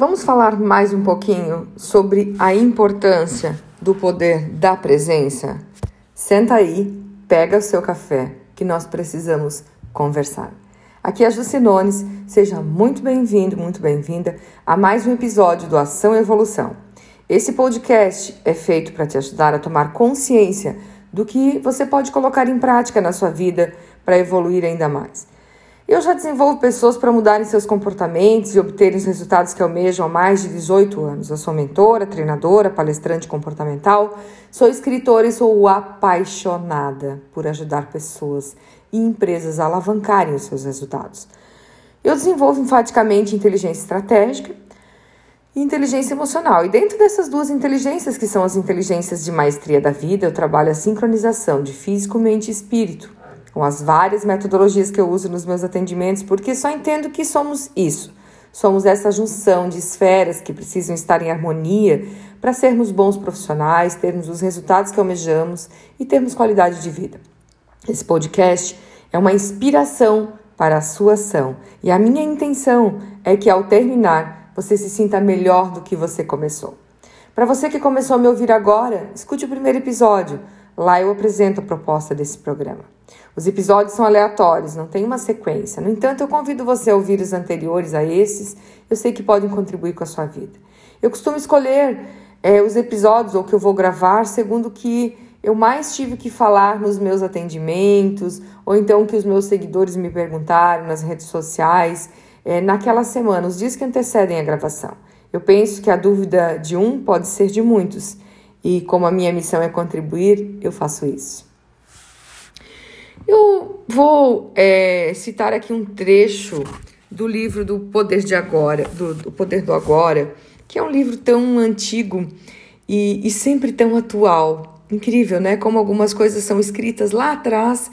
Vamos falar mais um pouquinho sobre a importância do poder da presença? Senta aí, pega o seu café, que nós precisamos conversar. Aqui é a Jucinones, seja muito bem-vindo, muito bem-vinda a mais um episódio do Ação e Evolução. Esse podcast é feito para te ajudar a tomar consciência do que você pode colocar em prática na sua vida para evoluir ainda mais. Eu já desenvolvo pessoas para mudarem seus comportamentos e obterem os resultados que almejam há mais de 18 anos. Eu sou mentora, treinadora, palestrante comportamental, sou escritora e sou apaixonada por ajudar pessoas e empresas a alavancarem os seus resultados. Eu desenvolvo enfaticamente inteligência estratégica e inteligência emocional. E dentro dessas duas inteligências, que são as inteligências de maestria da vida, eu trabalho a sincronização de físico, mente e espírito com as várias metodologias que eu uso nos meus atendimentos, porque só entendo que somos isso. Somos essa junção de esferas que precisam estar em harmonia para sermos bons profissionais, termos os resultados que almejamos e termos qualidade de vida. Esse podcast é uma inspiração para a sua ação e a minha intenção é que ao terminar você se sinta melhor do que você começou. Para você que começou a me ouvir agora, escute o primeiro episódio. Lá eu apresento a proposta desse programa. Os episódios são aleatórios, não tem uma sequência. No entanto, eu convido você a ouvir os anteriores a esses, eu sei que podem contribuir com a sua vida. Eu costumo escolher é, os episódios ou que eu vou gravar segundo o que eu mais tive que falar nos meus atendimentos, ou então que os meus seguidores me perguntaram nas redes sociais é, naquela semana, os dias que antecedem a gravação. Eu penso que a dúvida de um pode ser de muitos, e como a minha missão é contribuir, eu faço isso. Eu vou é, citar aqui um trecho do livro do Poder de Agora, do, do, Poder do Agora, que é um livro tão antigo e, e sempre tão atual. Incrível, né? Como algumas coisas são escritas lá atrás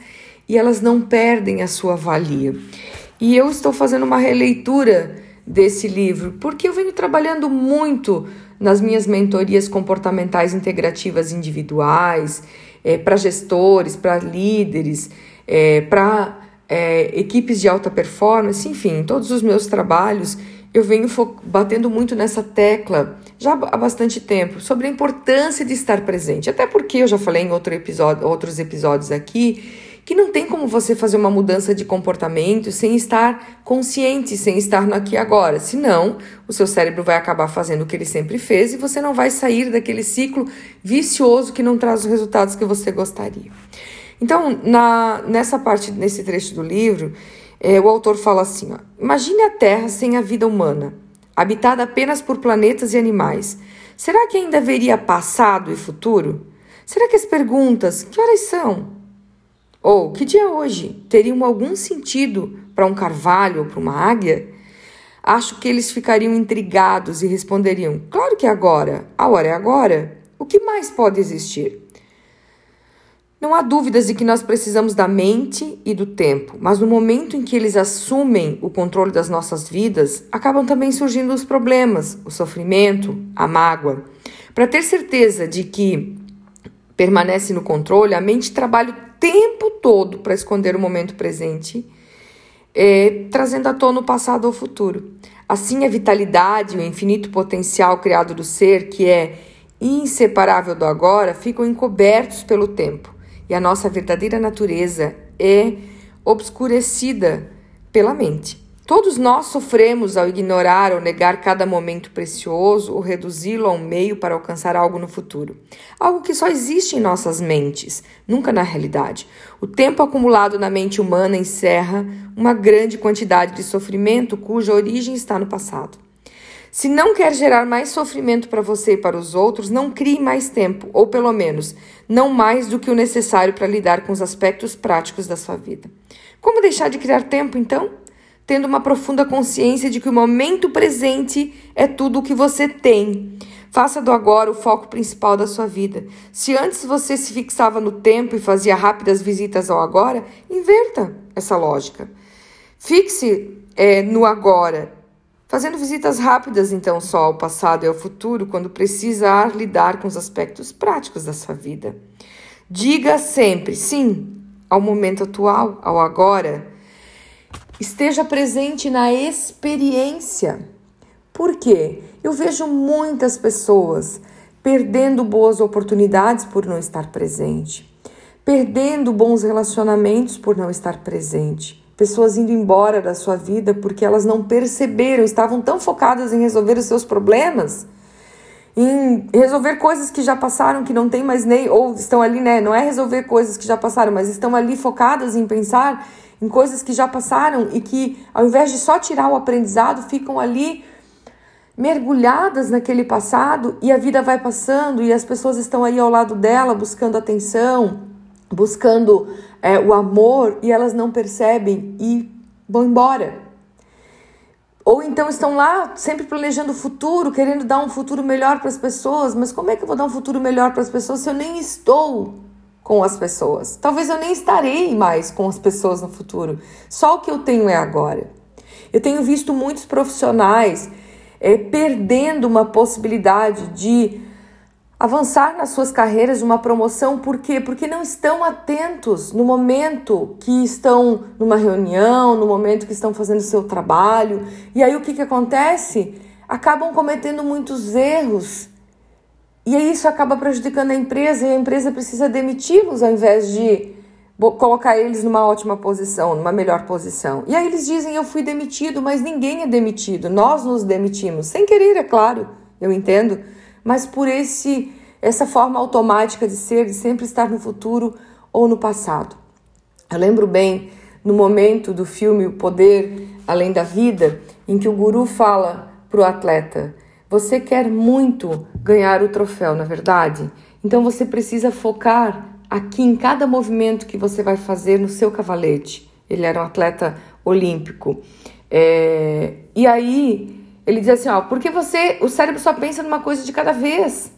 e elas não perdem a sua valia. E eu estou fazendo uma releitura desse livro porque eu venho trabalhando muito nas minhas mentorias comportamentais integrativas individuais é, para gestores, para líderes, é, para é, equipes de alta performance, enfim, todos os meus trabalhos eu venho batendo muito nessa tecla já há bastante tempo sobre a importância de estar presente. Até porque eu já falei em outro episódio, outros episódios aqui que não tem como você fazer uma mudança de comportamento sem estar consciente, sem estar no aqui e agora. Senão, o seu cérebro vai acabar fazendo o que ele sempre fez e você não vai sair daquele ciclo vicioso que não traz os resultados que você gostaria. Então, na, nessa parte, nesse trecho do livro, é, o autor fala assim: ó, imagine a Terra sem a vida humana, habitada apenas por planetas e animais. Será que ainda haveria passado e futuro? Será que as perguntas, que horas são? Ou que dia é hoje teriam algum sentido para um carvalho ou para uma águia? Acho que eles ficariam intrigados e responderiam: Claro que é agora, a hora é agora. O que mais pode existir? Não há dúvidas de que nós precisamos da mente e do tempo, mas no momento em que eles assumem o controle das nossas vidas, acabam também surgindo os problemas, o sofrimento, a mágoa. Para ter certeza de que permanece no controle, a mente trabalha tempo todo para esconder o momento presente, é, trazendo à tona o passado ou o futuro. Assim, a vitalidade o infinito potencial criado do ser, que é inseparável do agora, ficam encobertos pelo tempo e a nossa verdadeira natureza é obscurecida pela mente. Todos nós sofremos ao ignorar ou negar cada momento precioso ou reduzi-lo a um meio para alcançar algo no futuro. Algo que só existe em nossas mentes, nunca na realidade. O tempo acumulado na mente humana encerra uma grande quantidade de sofrimento cuja origem está no passado. Se não quer gerar mais sofrimento para você e para os outros, não crie mais tempo, ou pelo menos, não mais do que o necessário para lidar com os aspectos práticos da sua vida. Como deixar de criar tempo, então? Tendo uma profunda consciência de que o momento presente é tudo o que você tem. Faça do agora o foco principal da sua vida. Se antes você se fixava no tempo e fazia rápidas visitas ao agora, inverta essa lógica. Fixe é, no agora Fazendo visitas rápidas, então, só ao passado e ao futuro, quando precisar lidar com os aspectos práticos da sua vida. Diga sempre sim ao momento atual, ao agora. Esteja presente na experiência. Por quê? Eu vejo muitas pessoas perdendo boas oportunidades por não estar presente, perdendo bons relacionamentos por não estar presente, pessoas indo embora da sua vida porque elas não perceberam, estavam tão focadas em resolver os seus problemas, em resolver coisas que já passaram, que não tem mais nem, ou estão ali, né? Não é resolver coisas que já passaram, mas estão ali focadas em pensar em coisas que já passaram e que, ao invés de só tirar o aprendizado, ficam ali mergulhadas naquele passado e a vida vai passando e as pessoas estão aí ao lado dela buscando atenção, buscando é, o amor e elas não percebem e vão embora. Ou então estão lá sempre planejando o futuro, querendo dar um futuro melhor para as pessoas, mas como é que eu vou dar um futuro melhor para as pessoas se eu nem estou com as pessoas? Talvez eu nem estarei mais com as pessoas no futuro. Só o que eu tenho é agora. Eu tenho visto muitos profissionais é, perdendo uma possibilidade de avançar nas suas carreiras de uma promoção, por quê? Porque não estão atentos no momento que estão numa reunião, no momento que estão fazendo seu trabalho. E aí o que, que acontece? Acabam cometendo muitos erros. E aí isso acaba prejudicando a empresa e a empresa precisa demiti-los ao invés de colocar eles numa ótima posição, numa melhor posição. E aí eles dizem: Eu fui demitido, mas ninguém é demitido, nós nos demitimos. Sem querer, é claro, eu entendo, mas por esse essa forma automática de ser, de sempre estar no futuro ou no passado. Eu lembro bem no momento do filme O Poder Além da Vida, em que o guru fala para o atleta: Você quer muito ganhar o troféu, na é verdade? Então você precisa focar aqui em cada movimento que você vai fazer no seu cavalete. Ele era um atleta olímpico. É, e aí ele diz assim, ó, porque você, o cérebro só pensa numa coisa de cada vez.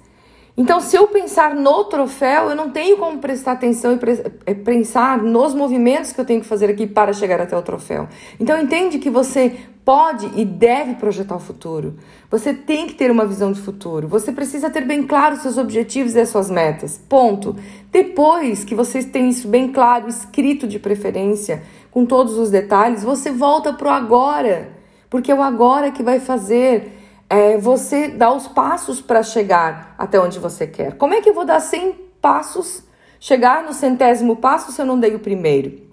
Então, se eu pensar no troféu, eu não tenho como prestar atenção e é, pensar nos movimentos que eu tenho que fazer aqui para chegar até o troféu. Então, entende que você pode e deve projetar o futuro. Você tem que ter uma visão de futuro. Você precisa ter bem claro os seus objetivos e as suas metas. Ponto. Depois que você tem isso bem claro, escrito de preferência, com todos os detalhes, você volta para o agora. Porque é o agora que vai fazer é, você dar os passos para chegar até onde você quer. Como é que eu vou dar 100 passos, chegar no centésimo passo se eu não dei o primeiro?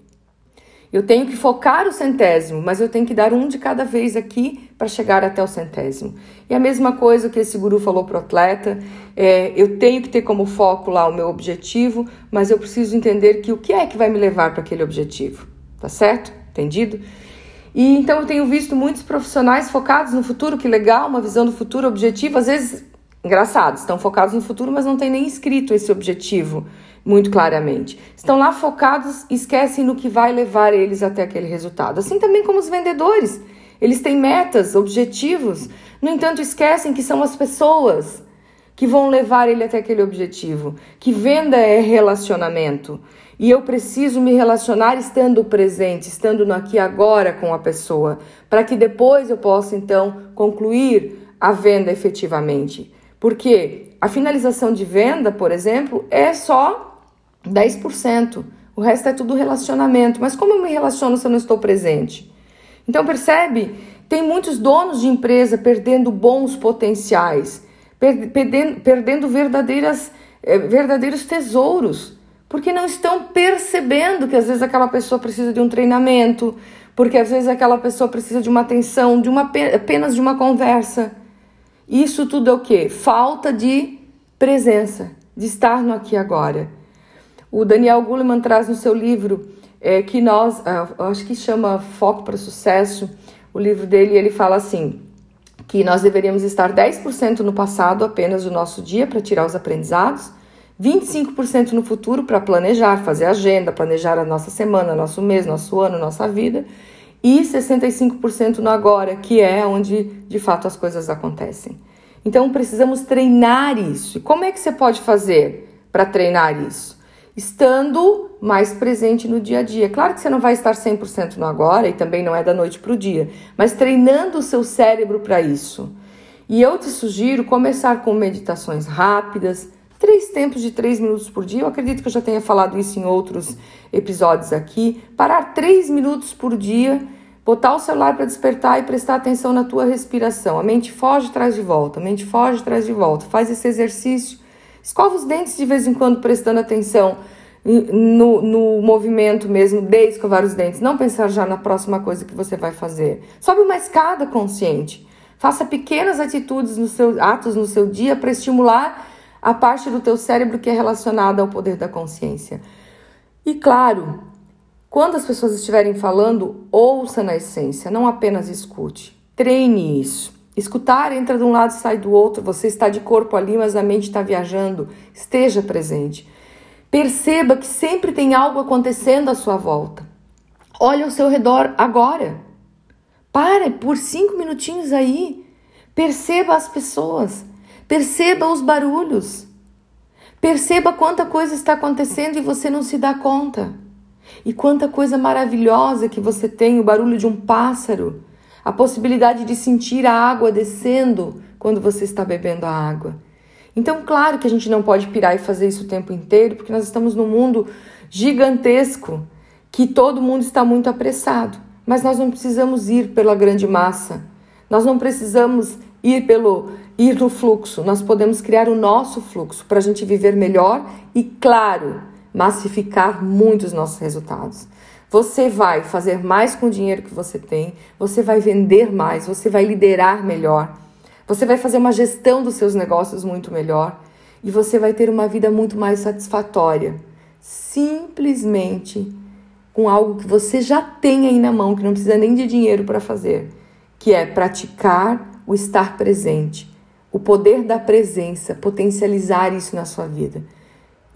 Eu tenho que focar o centésimo, mas eu tenho que dar um de cada vez aqui para chegar até o centésimo. E a mesma coisa que esse guru falou para o atleta, é, eu tenho que ter como foco lá o meu objetivo, mas eu preciso entender que o que é que vai me levar para aquele objetivo, tá certo? Entendido? E então eu tenho visto muitos profissionais focados no futuro, que legal, uma visão do futuro, objetivo, às vezes engraçado, estão focados no futuro, mas não tem nem escrito esse objetivo muito claramente. Estão lá focados e esquecem no que vai levar eles até aquele resultado. Assim também como os vendedores. Eles têm metas, objetivos, no entanto, esquecem que são as pessoas que vão levar ele até aquele objetivo. Que venda é relacionamento. E eu preciso me relacionar estando presente, estando no aqui agora com a pessoa, para que depois eu possa então concluir a venda efetivamente. Porque a finalização de venda, por exemplo, é só 10%. O resto é tudo relacionamento. Mas como eu me relaciono se eu não estou presente? Então percebe? Tem muitos donos de empresa perdendo bons potenciais, perdendo, perdendo verdadeiras, eh, verdadeiros tesouros, porque não estão percebendo que às vezes aquela pessoa precisa de um treinamento, porque às vezes aquela pessoa precisa de uma atenção, de uma apenas de uma conversa. Isso tudo é o que? Falta de presença, de estar no aqui e agora. O Daniel Goleman traz no seu livro é, que nós, uh, acho que chama Foco para Sucesso, o livro dele, ele fala assim, que nós deveríamos estar 10% no passado apenas do nosso dia para tirar os aprendizados, 25% no futuro para planejar, fazer agenda, planejar a nossa semana, nosso mês, nosso ano, nossa vida, e 65% no agora, que é onde de fato as coisas acontecem. Então precisamos treinar isso. E como é que você pode fazer para treinar isso? estando mais presente no dia a dia. Claro que você não vai estar 100% no agora e também não é da noite para o dia, mas treinando o seu cérebro para isso. E eu te sugiro começar com meditações rápidas, três tempos de três minutos por dia. Eu acredito que eu já tenha falado isso em outros episódios aqui. Parar três minutos por dia botar o celular para despertar e prestar atenção na tua respiração. A mente foge, traz de volta, a mente foge, traz de volta. Faz esse exercício. Escova os dentes de vez em quando, prestando atenção no, no movimento mesmo de escovar os dentes. Não pensar já na próxima coisa que você vai fazer. Sobe uma escada consciente. Faça pequenas atitudes no seu atos no seu dia para estimular a parte do teu cérebro que é relacionada ao poder da consciência. E claro, quando as pessoas estiverem falando, ouça na essência, não apenas escute. Treine isso. Escutar entra de um lado e sai do outro. Você está de corpo ali, mas a mente está viajando. Esteja presente. Perceba que sempre tem algo acontecendo à sua volta. Olhe ao seu redor agora. Pare por cinco minutinhos aí. Perceba as pessoas. Perceba os barulhos. Perceba quanta coisa está acontecendo e você não se dá conta. E quanta coisa maravilhosa que você tem, o barulho de um pássaro, a possibilidade de sentir a água descendo quando você está bebendo a água. Então, claro que a gente não pode pirar e fazer isso o tempo inteiro, porque nós estamos num mundo gigantesco que todo mundo está muito apressado. Mas nós não precisamos ir pela grande massa. Nós não precisamos ir pelo ir no fluxo. Nós podemos criar o nosso fluxo para a gente viver melhor e, claro, massificar muito os nossos resultados. Você vai fazer mais com o dinheiro que você tem, você vai vender mais, você vai liderar melhor, você vai fazer uma gestão dos seus negócios muito melhor e você vai ter uma vida muito mais satisfatória. Simplesmente com algo que você já tem aí na mão, que não precisa nem de dinheiro para fazer, que é praticar o estar presente, o poder da presença, potencializar isso na sua vida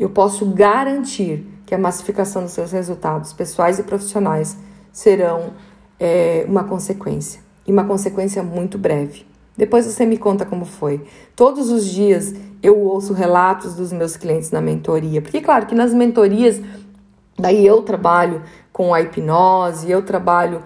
eu posso garantir que a massificação dos seus resultados pessoais e profissionais serão é, uma consequência e uma consequência muito breve. Depois você me conta como foi. Todos os dias eu ouço relatos dos meus clientes na mentoria, porque claro que nas mentorias daí eu trabalho com a hipnose, eu trabalho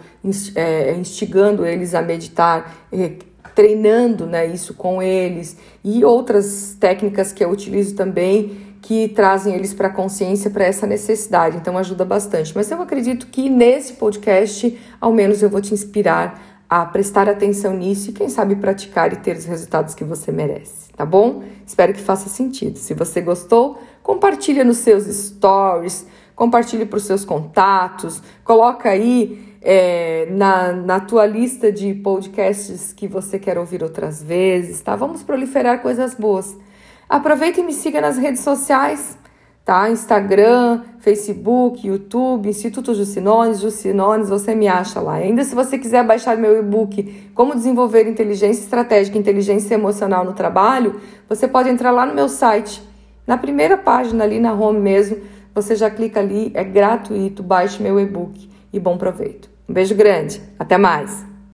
é, instigando eles a meditar, é, treinando né, isso com eles e outras técnicas que eu utilizo também que trazem eles para a consciência, para essa necessidade. Então ajuda bastante. Mas eu acredito que nesse podcast, ao menos eu vou te inspirar a prestar atenção nisso e quem sabe praticar e ter os resultados que você merece, tá bom? Espero que faça sentido. Se você gostou, compartilha nos seus stories, compartilhe para os seus contatos, coloca aí é, na, na tua lista de podcasts que você quer ouvir outras vezes, tá? Vamos proliferar coisas boas. Aproveita e me siga nas redes sociais, tá? Instagram, Facebook, YouTube, Instituto Jucinones, Jucinones, você me acha lá. Ainda se você quiser baixar meu e-book Como Desenvolver Inteligência Estratégica e Inteligência Emocional no Trabalho, você pode entrar lá no meu site. Na primeira página ali na home mesmo, você já clica ali, é gratuito, baixe meu e-book e bom proveito. Um beijo grande, até mais!